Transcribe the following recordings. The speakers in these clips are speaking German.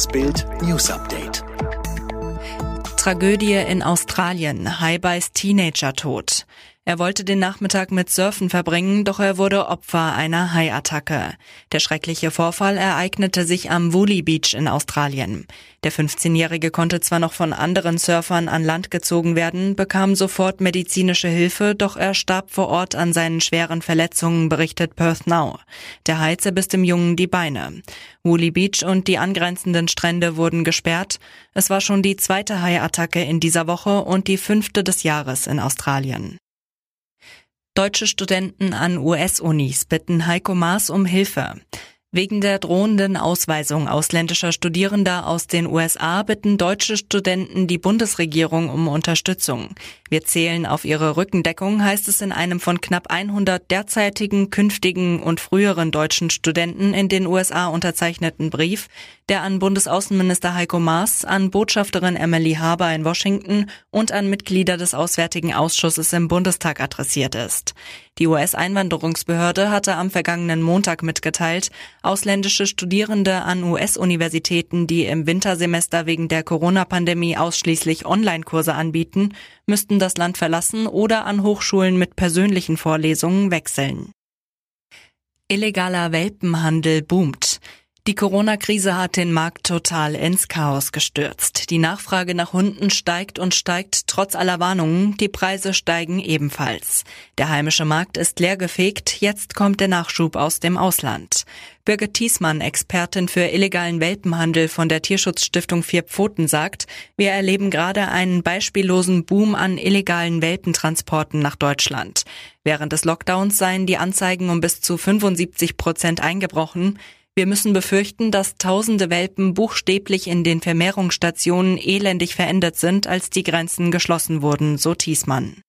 Das Bild News Update. Tragödie in Australien. Beißt Teenager tot. Er wollte den Nachmittag mit Surfen verbringen, doch er wurde Opfer einer Haiattacke. Der schreckliche Vorfall ereignete sich am Woolly Beach in Australien. Der 15-Jährige konnte zwar noch von anderen Surfern an Land gezogen werden, bekam sofort medizinische Hilfe, doch er starb vor Ort an seinen schweren Verletzungen, berichtet Perth Now. Der Hai zerbiss dem Jungen die Beine. Woolly Beach und die angrenzenden Strände wurden gesperrt. Es war schon die zweite Haiattacke in dieser Woche und die fünfte des Jahres in Australien. Deutsche Studenten an US-Unis bitten Heiko Maas um Hilfe. Wegen der drohenden Ausweisung ausländischer Studierender aus den USA bitten deutsche Studenten die Bundesregierung um Unterstützung. Wir zählen auf ihre Rückendeckung, heißt es in einem von knapp 100 derzeitigen, künftigen und früheren deutschen Studenten in den USA unterzeichneten Brief, der an Bundesaußenminister Heiko Maas, an Botschafterin Emily Haber in Washington und an Mitglieder des Auswärtigen Ausschusses im Bundestag adressiert ist. Die US-Einwanderungsbehörde hatte am vergangenen Montag mitgeteilt, ausländische Studierende an US-Universitäten, die im Wintersemester wegen der Corona-Pandemie ausschließlich Online-Kurse anbieten, müssten das Land verlassen oder an Hochschulen mit persönlichen Vorlesungen wechseln. Illegaler Welpenhandel boomt. Die Corona-Krise hat den Markt total ins Chaos gestürzt. Die Nachfrage nach Hunden steigt und steigt trotz aller Warnungen. Die Preise steigen ebenfalls. Der heimische Markt ist leergefegt. Jetzt kommt der Nachschub aus dem Ausland. Birgit Thiesmann, Expertin für illegalen Welpenhandel von der Tierschutzstiftung Vier Pfoten, sagt, wir erleben gerade einen beispiellosen Boom an illegalen Welpentransporten nach Deutschland. Während des Lockdowns seien die Anzeigen um bis zu 75 Prozent eingebrochen. Wir müssen befürchten, dass tausende Welpen buchstäblich in den Vermehrungsstationen elendig verändert sind, als die Grenzen geschlossen wurden, so Thiesmann.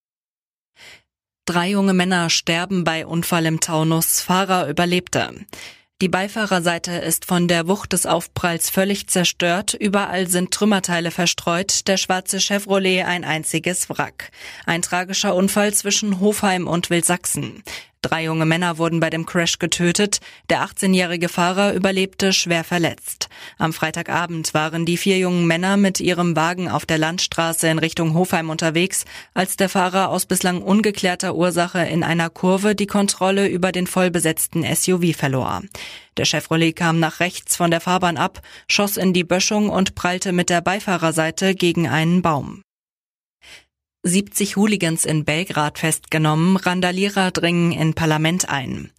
Drei junge Männer sterben bei Unfall im Taunus, Fahrer überlebte. Die Beifahrerseite ist von der Wucht des Aufpralls völlig zerstört, überall sind Trümmerteile verstreut, der schwarze Chevrolet ein einziges Wrack. Ein tragischer Unfall zwischen Hofheim und Wilsachsen. Drei junge Männer wurden bei dem Crash getötet. Der 18-jährige Fahrer überlebte schwer verletzt. Am Freitagabend waren die vier jungen Männer mit ihrem Wagen auf der Landstraße in Richtung Hofheim unterwegs, als der Fahrer aus bislang ungeklärter Ursache in einer Kurve die Kontrolle über den vollbesetzten SUV verlor. Der Chevrolet kam nach rechts von der Fahrbahn ab, schoss in die Böschung und prallte mit der Beifahrerseite gegen einen Baum. 70 Hooligans in Belgrad festgenommen, Randalierer dringen in Parlament ein.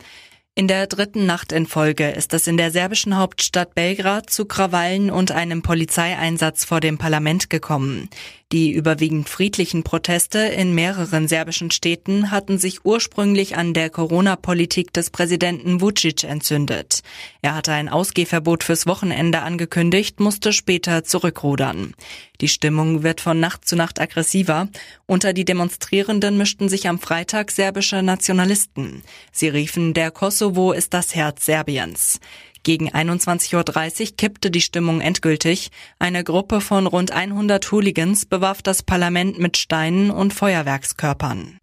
In der dritten Nacht in Folge ist es in der serbischen Hauptstadt Belgrad zu Krawallen und einem Polizeieinsatz vor dem Parlament gekommen. Die überwiegend friedlichen Proteste in mehreren serbischen Städten hatten sich ursprünglich an der Corona-Politik des Präsidenten Vucic entzündet. Er hatte ein Ausgehverbot fürs Wochenende angekündigt, musste später zurückrudern. Die Stimmung wird von Nacht zu Nacht aggressiver. Unter die Demonstrierenden mischten sich am Freitag serbische Nationalisten. Sie riefen, der Kosovo ist das Herz Serbiens. Gegen 21.30 Uhr kippte die Stimmung endgültig. Eine Gruppe von rund 100 Hooligans bewarf das Parlament mit Steinen und Feuerwerkskörpern.